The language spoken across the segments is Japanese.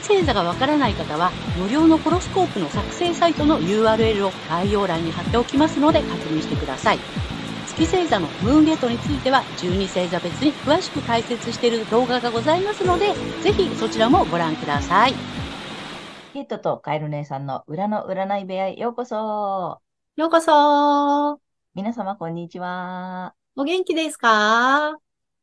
月星座がわからない方は、無料のホロスコープの作成サイトの URL を概要欄に貼っておきますので確認してください。月星座のムーンゲートについては12星座別に詳しく解説している動画がございますので、ぜひそちらもご覧ください。ケイトとカエル姉さんの裏の占い部屋へようこそ。ようこそ。皆様こんにちは。お元気ですか？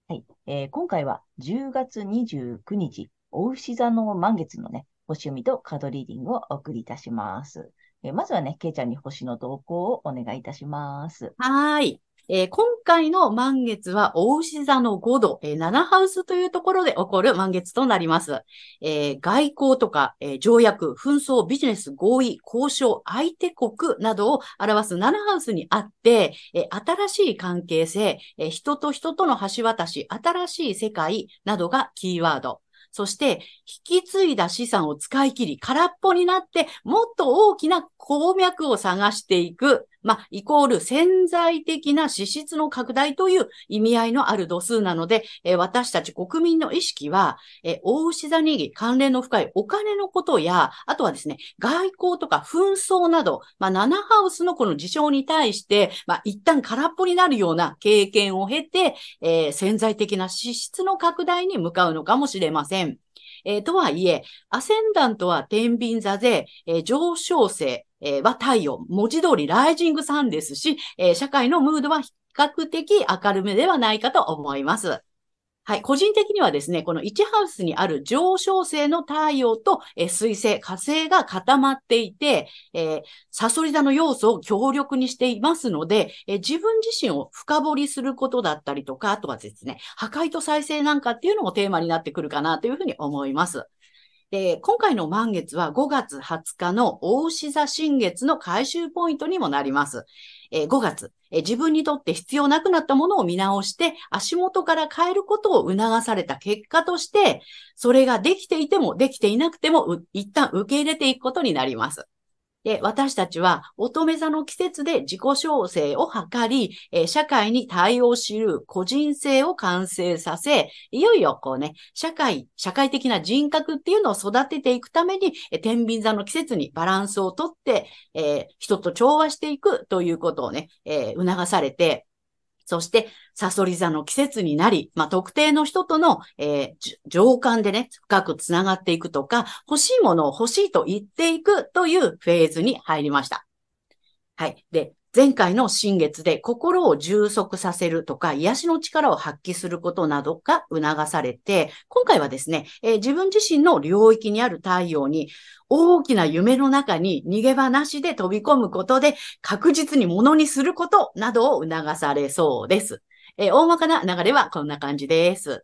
はい、えー、今回は10月29日、お牛座の満月のね、星読みとカードリーディングをお送りいたします。えー、まずはね、ケイちゃんに星の動向をお願いいたします。はい。えー、今回の満月は、大牛座の5度、えー、7ハウスというところで起こる満月となります。えー、外交とか、え条約、紛争、ビジネス、合意、交渉、相手国などを表す7ハウスにあって、え新しい関係性、え人と人との橋渡し、新しい世界などがキーワード。そして、引き継いだ資産を使い切り、空っぽになって、もっと大きな鉱脈を探していく。まあ、イコール潜在的な資質の拡大という意味合いのある度数なので、え私たち国民の意識は、え大牛座に関連の深いお金のことや、あとはですね、外交とか紛争など、まあ、7ハウスのこの事象に対して、まあ、一旦空っぽになるような経験を経て、えー、潜在的な資質の拡大に向かうのかもしれません。えー、とはいえ、アセンダントは天秤座で、えー、上昇性、えー、は太陽、文字通りライジングさんですし、え社会のムードは比較的明るめではないかと思います。はい。個人的にはですね、この1ハウスにある上昇星の太陽と、え水星、火星が固まっていて、えー、サソリ座の要素を強力にしていますので、え自分自身を深掘りすることだったりとか、あとはですね、破壊と再生なんかっていうのもテーマになってくるかなというふうに思います。で、今回の満月は5月20日の大牛座新月の回収ポイントにもなります。え、5月、え、自分にとって必要なくなったものを見直して足元から変えることを促された結果として、それができていてもできていなくても一旦受け入れていくことになります。で、私たちは乙女座の季節で自己調整を図り、え社会に対応しる個人性を完成させ、いよいよこうね、社会、社会的な人格っていうのを育てていくために、え天秤座の季節にバランスをとって、えー、人と調和していくということをね、えー、促されて、そして、サソリ座の季節になり、まあ、特定の人との、えー、情感でね、深くつながっていくとか、欲しいものを欲しいと言っていくというフェーズに入りました。はい。で、前回の新月で心を充足させるとか、癒しの力を発揮することなどが促されて、今回はですね、えー、自分自身の領域にある太陽に大きな夢の中に逃げ場なしで飛び込むことで確実にものにすることなどを促されそうです。えー、大まかな流れはこんな感じです。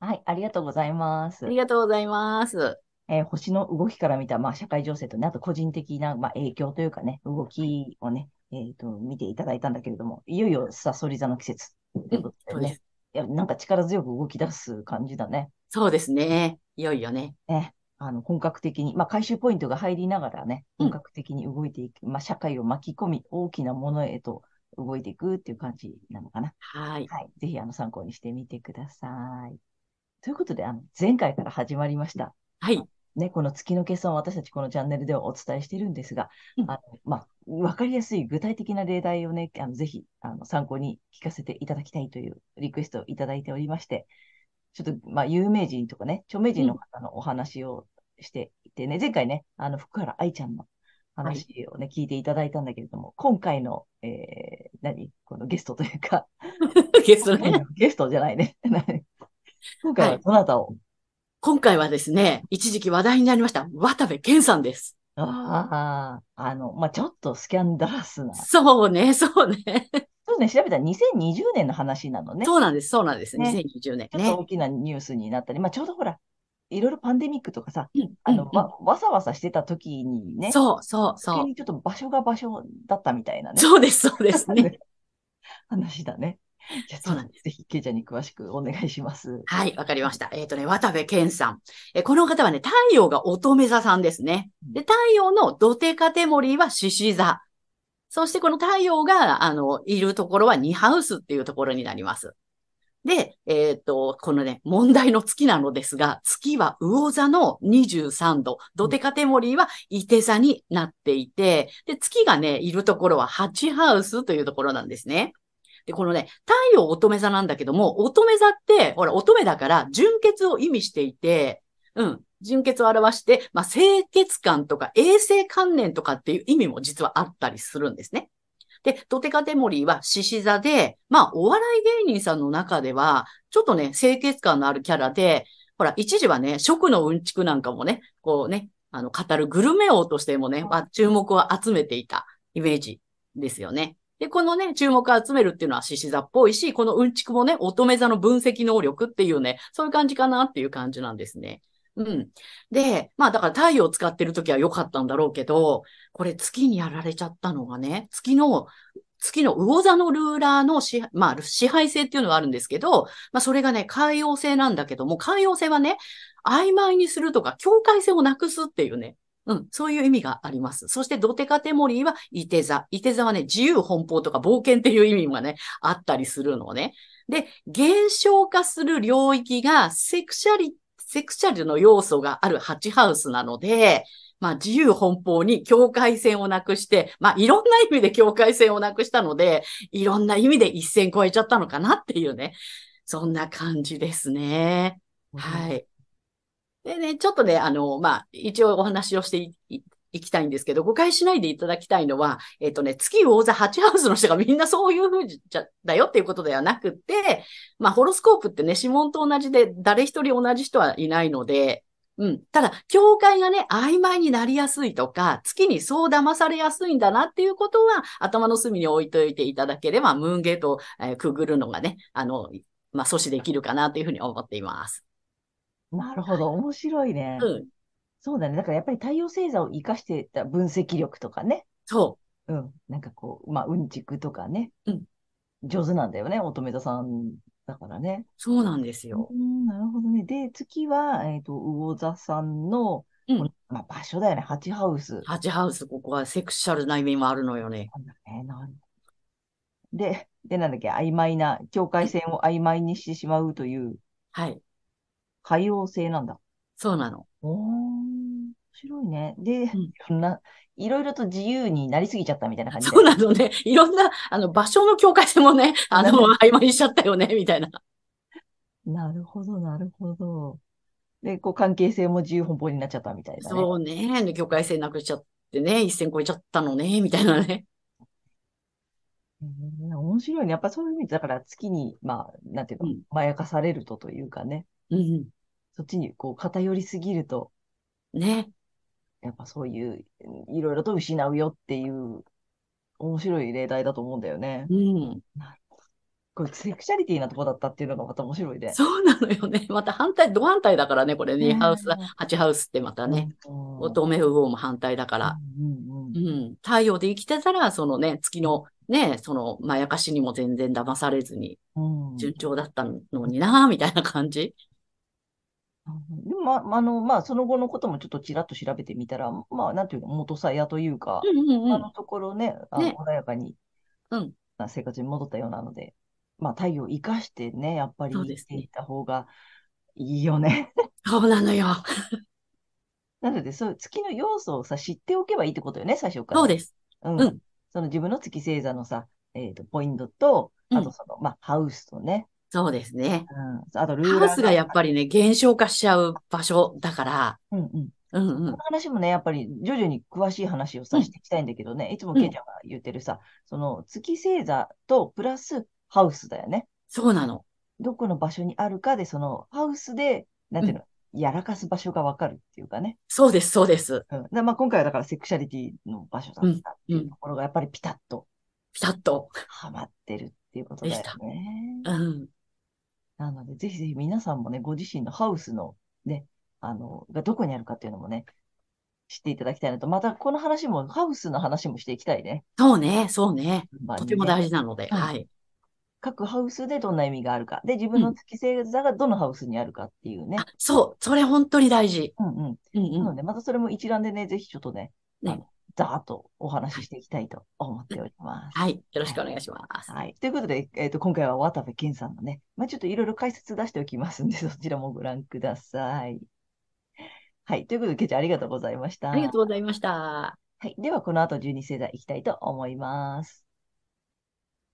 はい、ありがとうございます。ありがとうございます。えー、星の動きから見た、まあ、社会情勢とね、あと個人的な、まあ、影響というかね、動きをね、えっ、ー、と、見ていただいたんだけれども、いよいよサソリ座の季節ということでね。いや、なんか力強く動き出す感じだね。そうですね。いよいよね。ね。あの、本格的に、まあ、回収ポイントが入りながらね、本格的に動いていく、うん、まあ、社会を巻き込み、大きなものへと動いていくっていう感じなのかな。はい。はい。ぜひ、あの、参考にしてみてください。ということで、あの、前回から始まりました。はい。ね、この月の計算を私たちこのチャンネルではお伝えしているんですが、うん、あのまあ、わかりやすい具体的な例題をね、あのぜひあの参考に聞かせていただきたいというリクエストをいただいておりまして、ちょっと、まあ、有名人とかね、著名人の方のお話をしていてね、うん、前回ね、あの、福原愛ちゃんの話をね、はい、聞いていただいたんだけれども、今回の、えー、何？このゲストというか、ゲストね。ゲストじゃないね。今回はどなたを、はい今回はですね、一時期話題になりました、渡部健さんです。ああ、あの、まあ、ちょっとスキャンダラスな。そうね、そうね。そうね、調べたら2020年の話なのね。そうなんです、そうなんです。ね、2020年、ね。ちょっと大きなニュースになったり、まあ、ちょうどほら、いろいろパンデミックとかさ、うんあの、うんわ、わさわさしてた時にね、そうそうそう。余計にちょっと場所が場所だったみたいなね。そうです、そうですね。話だね。じゃあそうなんですぜひ、ケイちゃんに詳しくお願いします。はい、わかりました。えっ、とね、渡部健さん。えーこの方はね、太陽が乙女座さんですね。で、太陽の土手カテモリーは獅子座。そしてこの太陽が、あの、いるところはニハウスっていうところになります。で、えっ、と、このね、問題の月なのですが、月は魚座の23度、土手カテモリーは伊手座になっていて、で、月がね、いるところは8ハウスというところなんですね。で、このね、太陽乙女座なんだけども、乙女座って、ほら、乙女だから、純潔を意味していて、うん、純潔を表して、まあ、清潔感とか衛生観念とかっていう意味も実はあったりするんですね。で、ドテカテモリーは獅子座で、まあ、お笑い芸人さんの中では、ちょっとね、清潔感のあるキャラで、ほら、一時はね、食のうんちくなんかもね、こうね、あの、語るグルメ王としてもね、まあ、注目を集めていたイメージですよね。で、このね、注目を集めるっていうのは獅子座っぽいし、このうんちくもね、乙女座の分析能力っていうね、そういう感じかなっていう感じなんですね。うん。で、まあだから太陽を使ってる時は良かったんだろうけど、これ月にやられちゃったのがね、月の、月の魚座のルーラーの支、まあ支配性っていうのがあるんですけど、まあそれがね、海洋性なんだけども、海洋性はね、曖昧にするとか境界線をなくすっていうね、うん、そういう意味があります。そして、ドテカテモリーは、イテ座。イテ座はね、自由奔放とか冒険っていう意味がね、あったりするのね。で、減少化する領域が、セクシャリ、セクシャルの要素がある8ハウスなので、まあ、自由奔放に境界線をなくして、まあ、いろんな意味で境界線をなくしたので、いろんな意味で一線越えちゃったのかなっていうね、そんな感じですね。はい。でね、ちょっとね、あの、まあ、一応お話をしていきたいんですけど、誤解しないでいただきたいのは、えっ、とね、月魚座8ハウスの人がみんなそういう風じゃだよっていうことではなくて、まあ、ホロスコープってね、指紋と同じで、誰一人同じ人はいないので、うん。ただ、境界がね、曖昧になりやすいとか、月にそう騙されやすいんだなっていうことは、頭の隅に置いといていただければ、ムーンゲートを、えくぐるのがね、あの、まあ、阻止できるかなというふうに思っています。なるほど、面白いね。うん。そうだね。だからやっぱり太陽星座を活かしてた分析力とかね。そうん。なんかこう、まあ、うんちくとかね。うん。上手なんだよね、乙女座さんだからね。う。そうなんですよ。うん、なるほどね。で、月は、えっ、と、魚座さんの、うんまあ、場所だよね、ハチハウス。ハチハウス、ここはセクシャルな意味もあるのよね。なんだね、なんで、で、なんだっけ、曖昧な、境界線を曖昧にしてしまうという、はい。海洋性なんだ。そうなの。おー、面白いね。で、んいろんな、いろいろと自由になりすぎちゃったみたいな感じそうで。なのね。いろんな、あの、場所の境界線もね、あの、曖昧にしちゃったよね、みたいな。なるほど、なるほど。で、こう、関係性も自由奔放になっちゃったみたいなね。そうね。境界線なくしちゃってね、一線越えちゃったのね、みたいなね。面白いね。やっぱそういう意味で、だから月に、まあ、なんていうの、うんまやかされるとというかね、うん。そっちにこう偏りすぎると、ね。やっぱそういう、いろいろと失うよっていう、面白い例題だと思うんだよね。うん。これ、セクシャリティなとこだったっていうのがまた面白いね。そうなのよね。また反対、ド反対だからね、これね。ねハウス、8ハウスってまたね。うん。乙女魚も反対だから。うんうんうん。太陽で生きてたら、そのね、月のね、その、まやかしにも全然騙されずに、うん。順調だったのにな、みたいな感じ。でも、ま、あの、まあ、その後のこともちょっとちらっと調べてみたら、まあ、なんていうの、元さやというか、うんうんうん。あのところね、あのね穏やかに、うんな生活に戻ったようなので、まあ、太陽を生かしてね、やっぱり生きていった方がいいよね。そうなのよ。なので、そう月の要素をさ、知っておけばいいってことよね、最初から。そうです。うん。うんその自分の月星座のさ、えっと、ポイントと、うんあとその、まあ、ハウスとね、そうですね。うん。あと、ルーラーハウスがやっぱりね、減少化しちゃう場所だから、うんうん。うんうんこの。話もね、やっぱり徐々に詳しい話をさ、うんしていきたいんだけどね、いつもうんケイちゃんが言ってるさ、その月星座とプラスハウスだよね。そうなの。どこの場所にあるかで、そのハウスで、なんていうの、やらかす場所がわかるっていうかね。そうです、そうです。うん。でまあ、今回はだからセクシャリティの場所だったっていうところが、やっぱりピタッとピタッと。はまってるっていうことだよね。うん。なので、ぜひぜひ皆さんもね、ご自身のハウスのね、あの、がどこにあるかっていうのもね、知っていただきたいなと。また、この話も、ハウスの話もしていきたいね。そうね、そうね。まあとても大事なので、うんはい。各ハウスでどんな意味があるか。で、自分の月星座がどのハウスにあるかっていうね。あ、そう、それ本当に大事。うんうん。うんうん。なので、またそれも一覧でね、ぜひちょっとね、ねざーっとお話ししていきたいと思っております。はい。よろしくお願いします。はい。ということで、えっ、と、今回は渡部健さんのね、まあ、ちょっといろいろ解説出しておきますんで、そちらもご覧ください。はい。ということで、ケイちゃんありがとうございました。ありがとうございました。はい。では、この後、12星座いきたいと思います。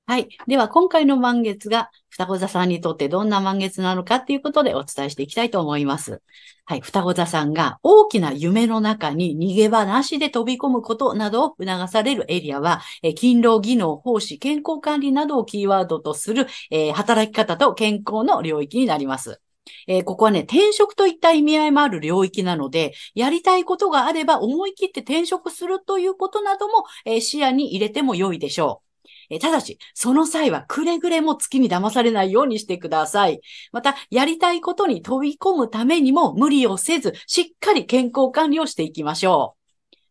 はい。では、今回の満月が、双子座さんにとってどんな満月なのかっていうことでお伝えしていきたいと思います。はい。双子座さんが大きな夢の中に逃げ場なしで飛び込むことなどを促されるエリアは、え勤労、技能、奉仕、健康管理などをキーワードとする、えー働き方と健康の領域になります。えーここはね、転職といった意味合いもある領域なので、やりたいことがあれば思い切って転職するということなども、えー視野に入れても良いでしょう。えただし、その際はくれぐれも月に騙されないようにしてください。また、やりたいことに飛び込むためにも無理をせず、しっかり健康管理をしていきましょう。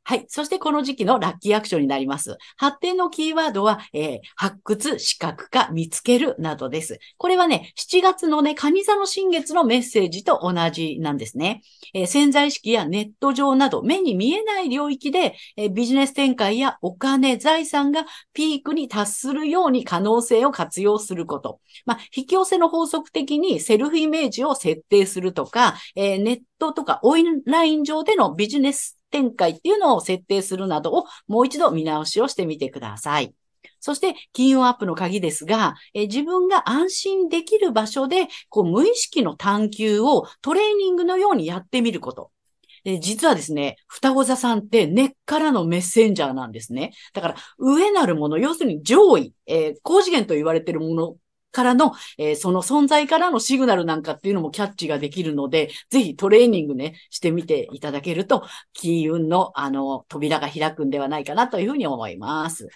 はい。そしてこの時期のラッキーアクションになります。発展のキーワードは、えー発掘、視覚化、見つけるなどです。これはね、7月のね、蟹座の新月のメッセージと同じなんですね。えー潜在意識やネット上など目に見えない領域で、えービジネス展開やお金、財産がピークに達するように可能性を活用すること。まあ、引き寄せの法則的にセルフイメージを設定するとか、えーネットとかオンライン上でのビジネス展開っていうのを設定するなどをもう一度見直しをしてみてください。そして、金運アップの鍵ですが、え自分が安心できる場所で、こう、無意識の探求をトレーニングのようにやってみること。え実はですね、双子座さんって根っからのメッセンジャーなんですね。だから、上なるもの、要するに上位、えー高次元と言われているものからの、えーその存在からのシグナルなんかっていうのもキャッチができるので、ぜひトレーニングね、してみていただけると、金運の、あの、扉が開くんではないかなというふうに思います。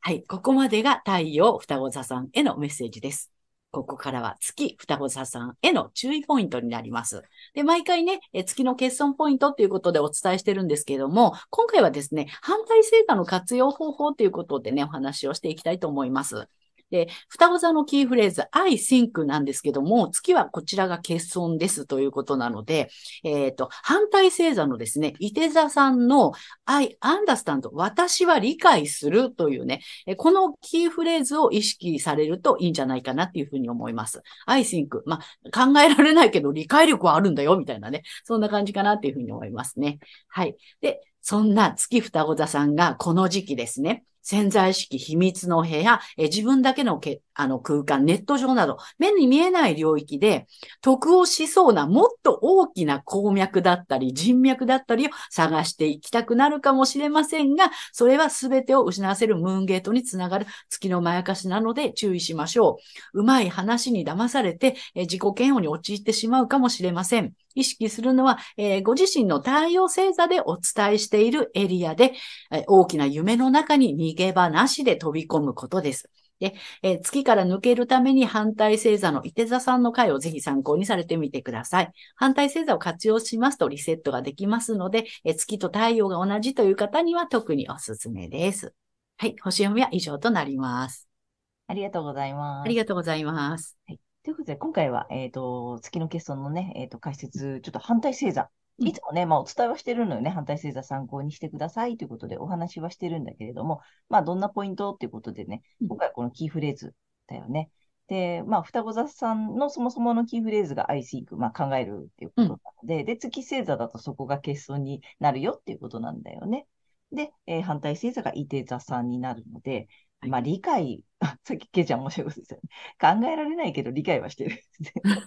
はい。ここまでが太陽双子座さんへのメッセージです。ここからは月双子座さんへの注意ポイントになります。で、毎回ね、え月の欠損ポイントっていうことでお伝えしてるんですけども、今回はですね、反対星座の活用方法ということでね、お話をしていきたいと思います。で、双子座のキーフレーズ、I think なんですけども、月はこちらが欠損ですということなので、えっ、と、反対星座のですね、伊手座さんの I understand 私は理解するというね、このキーフレーズを意識されるといいんじゃないかなっていうふうに思います。I think まあ、考えられないけど理解力はあるんだよみたいなね、そんな感じかなっていうふうに思いますね。はい。で、そんな月双子座さんがこの時期ですね、潜在意識、秘密の部屋、え自分だけのけあの空間、ネット上など、目に見えない領域で、得をしそうなもっと大きな鉱脈だったり、人脈だったりを探していきたくなるかもしれませんが、それは全てを失わせるムーンゲートにつながる月のまやかしなので注意しましょう。うまい話に騙されて、え自己嫌悪に陥ってしまうかもしれません。意識するのは、えーご自身の太陽星座でお伝えしているエリアで、えー大きな夢の中に逃げ場なしで飛び込むことです。で、えー月から抜けるために反対星座の伊手座さんの回をぜひ参考にされてみてください。反対星座を活用しますとリセットができますので、えー月と太陽が同じという方には特におすすめです。はい、星読みは以上となります。ありがとうございます。ありがとうございます。ということで、今回は、えっ、と、月の欠損のね、えっ、と、解説、ちょっと反対星座。うんいつもね、まあ、お伝えはしてるのよね。反対星座参考にしてくださいということでお話はしてるんだけれども、まあ、どんなポイントっていうことでね、うん今回はこのキーフレーズだよね。で、まあ、双子座さんのそもそものキーフレーズが I think、まあ、考えるっていうことなので、で、月星座だとそこが欠損になるよっていうことなんだよね。で、えー反対星座が伊手座さんになるので、はいまあ、理解、あ さっきケイちゃん面白いことですよね。考えられないけど理解はしてる。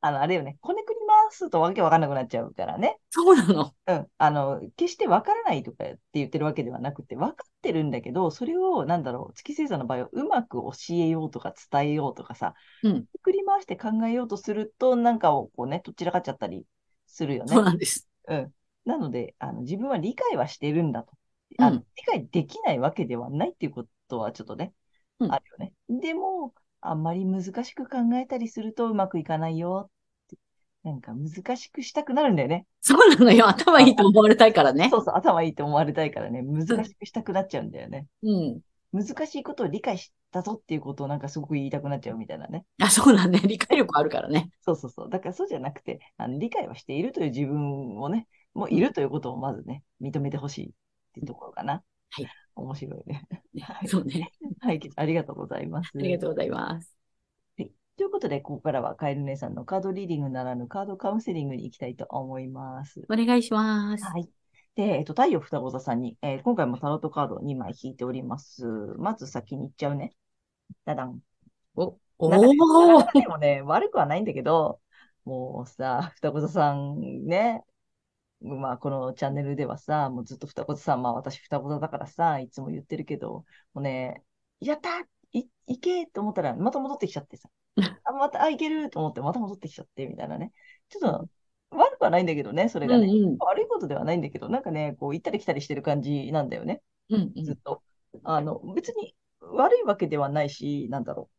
あの、あれよね、こねくりますとわけわかんなくなっちゃうからね。そうなの？うん。あの、決してわからないとかって言ってるわけではなくて、わかってるんだけど、それを、なんだろう、月星座の場合はうまく教えようとか伝えようとかさ、うん。くり回して考えようとすると、なんかをこうね、どちらかっちゃったりするよねそう。なんです。うん。なので、あの、自分は理解はしてるんだと。あのうん理解できないわけではないっていうことはちょっとね、うんあるよね。でも、あんまり難しく考えたりするとうまくいかないよって。なんか難しくしたくなるんだよね。そうなのよ。頭いいと思われたいからね。そうそう、頭いいと思われたいからね、難しくしたくなっちゃうんだよね。うん。難しいことを理解したぞっていうことをなんかすごく言いたくなっちゃうみたいなね。あ、そうだね。理解力あるからね。そうそうそう。だからそうじゃなくて、あの理解はしているという自分をね、もういるということをまずね、認めてほしいっていうところかな。はい。面白いね。はいそうね。はい、ありがとうございます。ありがとうございます。ということで、ここからはカエル姉さんのカードリーディングならぬカードカウンセリングに行きたいと思います。お願いします。はい。で、えっと、太陽双子座さんに、えー今回もタロットカードを2枚引いております。まず先に行っちゃうね。ダダン。お、おなかなーかでもね、悪くはないんだけど、もうさ、双子座さんね、まあ、このチャンネルではさ、もうずっと双子座さん、まあ私双子座だからさ、いつも言ってるけど、もうね、やったい、いけと思ったら、また戻ってきちゃってさ、あ、また、あ、いけると思って、また戻ってきちゃって、みたいなね。ちょっと、悪くはないんだけどね、それがね。うんうん悪いことではないんだけど、なんかね、こう、行ったり来たりしてる感じなんだよね。うんうん。ずっと。あの、別に悪いわけではないし、なんだろ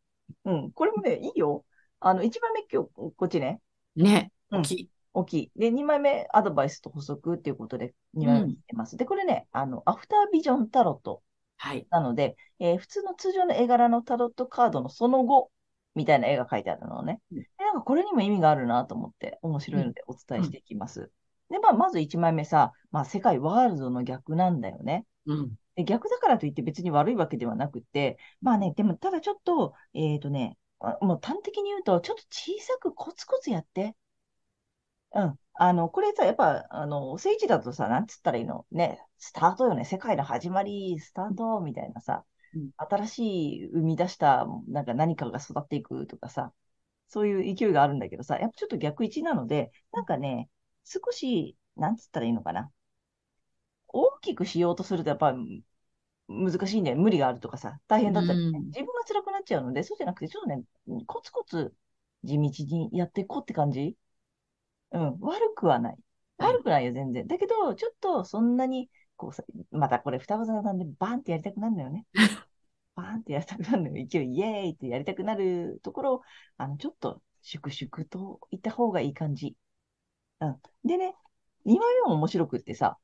う。うん、これもね、いいよ。あの、一番目今日、こっちね、ね。うん大きい。大きい。で、二枚目、アドバイスと補足っていうことで、二枚目にしてます。で、これね、あの、アフタービジョンタロットはい。なので、えー普通の通常の絵柄のタロットカードのその後、みたいな絵が描いてあるのね。うんでなんかこれにも意味があるなと思って、面白いのでお伝えしていきます。で、まあ、まず一枚目さ、まあ、世界ワールドの逆なんだよね。うん。で逆だからといって別に悪いわけではなくて、まあね、でもただちょっと、えっとね、あもう端的に言うと、ちょっと小さくコツコツやって。うん。あの、これさ、やっぱ、あの、聖地だとさ、なんつったらいいの？ね、スタートよね、世界の始まり、スタートみたいなさうん、新しい生み出した、なんか何かが育っていくとかさ、そういう勢いがあるんだけどさ、やっぱちょっと逆位置なので、なんかね、少し、なんつったらいいのかな？大きくしようとすると、やっぱ難しいんだよ。無理があるとかさ、大変だったりね、うん自分が辛くなっちゃうので、そうじゃなくて、ちょっとね、コツコツ地道にやっていこうって感じうん、悪くはない。はい悪くないよ、全然。だけど、ちょっとそんなに、こうさ、またこれ双子座なんで、バーンってやりたくなるんだよね。バーンってやりたくなるのよ。勢い、イエーイってやりたくなるところを、あの、ちょっと、粛々といった方がいい感じ。うん。でね、2枚目も面白くってさ、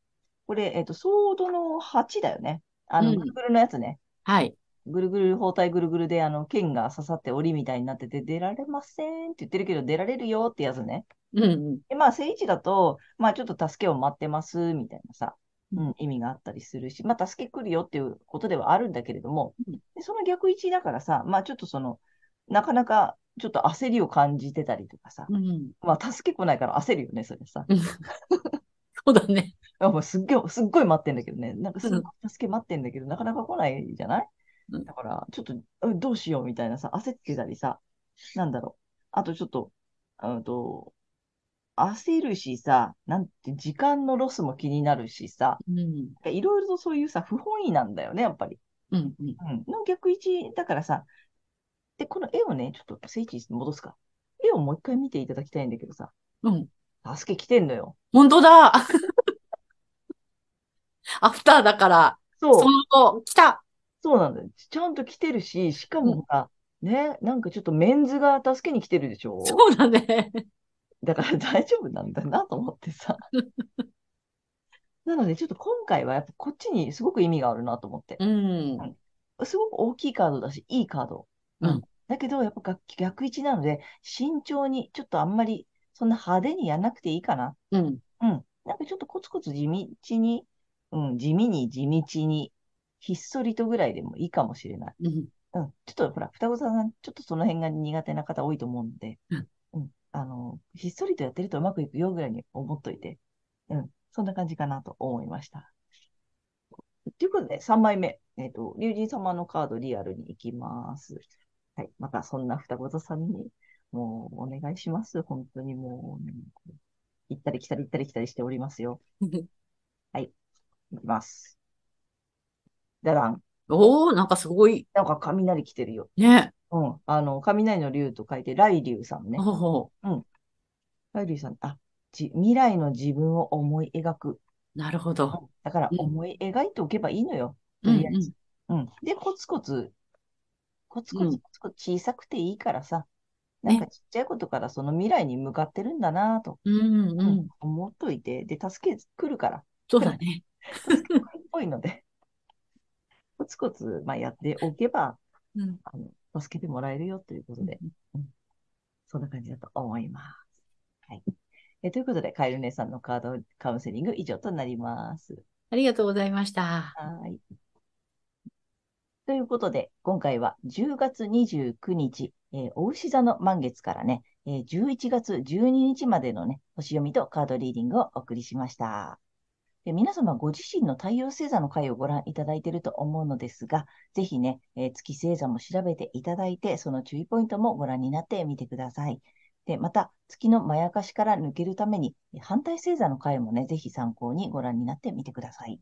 これ、えっと、ソードの8だよね。あの、うんぐるぐるのやつね。はい。ぐるぐる、包帯ぐるぐるで、あの、剣が刺さって檻みたいになってて、出られませんって言ってるけど、出られるよってやつね。うんうん。で、まあ、聖地だと、まあ、ちょっと助けを待ってます、みたいなさ、ううん、意味があったりするし、まあ、助け来るよっていうことではあるんだけれどもうん、でその逆位置だからさ、まあ、ちょっとその、なかなか、ちょっと焦りを感じてたりとかさ、うん。まあ、助け来ないから焦るよね、それさ。そうだね。あもうすっげえ、すっごい待ってんだけどね。なんかすっうんごい助け待ってんだけど、なかなか来ないじゃない？うんだから、ちょっと、うんどうしようみたいなさ、焦ってたりさ、なんだろう。あとちょっと、うんと、焦るしさ、なんて、時間のロスも気になるしさ、うん。いろいろとそういうさ、不本意なんだよね、やっぱり。うんうん。うん。の逆位置だからさ、で、この絵をね、ちょっと聖地に戻すか。絵をもう一回見ていただきたいんだけどさ、うん。助け来てんのよ。本当だ アフターだから、そう。その後、来たそうなんだよ。ちゃんと来てるし、しかもさ、ね、なんかちょっとメンズが助けに来てるでしょ？そうだね。だから大丈夫なんだなと思ってさ。なので、ちょっと今回はやっぱこっちにすごく意味があるなと思って。うん。すごく大きいカードだし、いいカード。うんだけど、やっぱ逆逆位置なので、慎重に、ちょっとあんまり、そんな派手にやんなくていいかな。うん。うん。なんかちょっとコツコツ地道に、うん、地味に地道に、ひっそりとぐらいでもいいかもしれない。うん。うん。ちょっとほら、双子さん、ちょっとその辺が苦手な方多いと思うんで、うん。うん。あの、ひっそりとやってるとうまくいくよぐらいに思っといて、うん。そんな感じかなと思いました。ということで、3枚目。えっ、と、竜神様のカードリアルに行きます。はい。また、そんな双子座さんに、もう、お願いします。本当にもう、ね、行ったり来たり行ったり来たりしておりますよ。いきます。だらん。おー、なんかすごい。なんか雷来てるよ。ね。うん。あの、雷の竜と書いて、雷竜さんね。ほうほ雷竜さん、あ、じ未来の自分を思い描く。う。なるほど。だから、うん思い描いておけばいいのよ。うんとりあえず。うん。で、コツコツ、コツコうんツコツコツ小さくていいからさ、なんかちっちゃいことからその未来に向かってるんだなと、うんうんうん。思っといて、で、助け来るから、そうだね。助け来るっぽいので、コツコツ、まあ、やっておけば、うん。あの、助けてもらえるよということで、うんそんな感じだと思います。はい。えということで、カエル姉さんのカードカウンセリング以上となります。ありがとうございました。はい。ということで、今回は10月29日、えー、お牛座の満月からね、えー11月12日までのね、星読みとカードリーディングをお送りしました。で皆様ご自身の太陽星座の回をご覧いただいていると思うのですが、ぜひね、えー月星座も調べていただいて、その注意ポイントもご覧になってみてください。で、また、月のまやかしから抜けるために、反対星座の回もね、ぜひ参考にご覧になってみてください。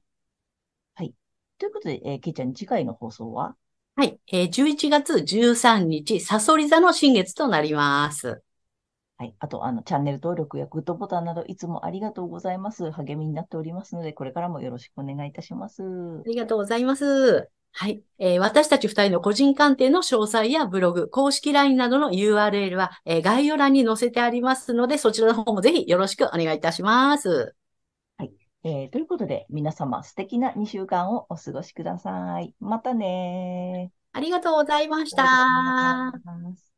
はい。ということで、えー、けいちゃん、次回の放送は？はい。えー11月13日、サソリ座の新月となります。はい。あと、あの、チャンネル登録やグッドボタンなど、いつもありがとうございます。励みになっておりますので、これからもよろしくお願いいたします。ありがとうございます。はい。えー私たち二人の個人鑑定の詳細やブログ、公式 LINE などの URL は、えー概要欄に載せてありますので、そちらの方もぜひよろしくお願いいたします。えーということで、皆様、素敵な2週間をお過ごしください。またねありがとうございましー。た。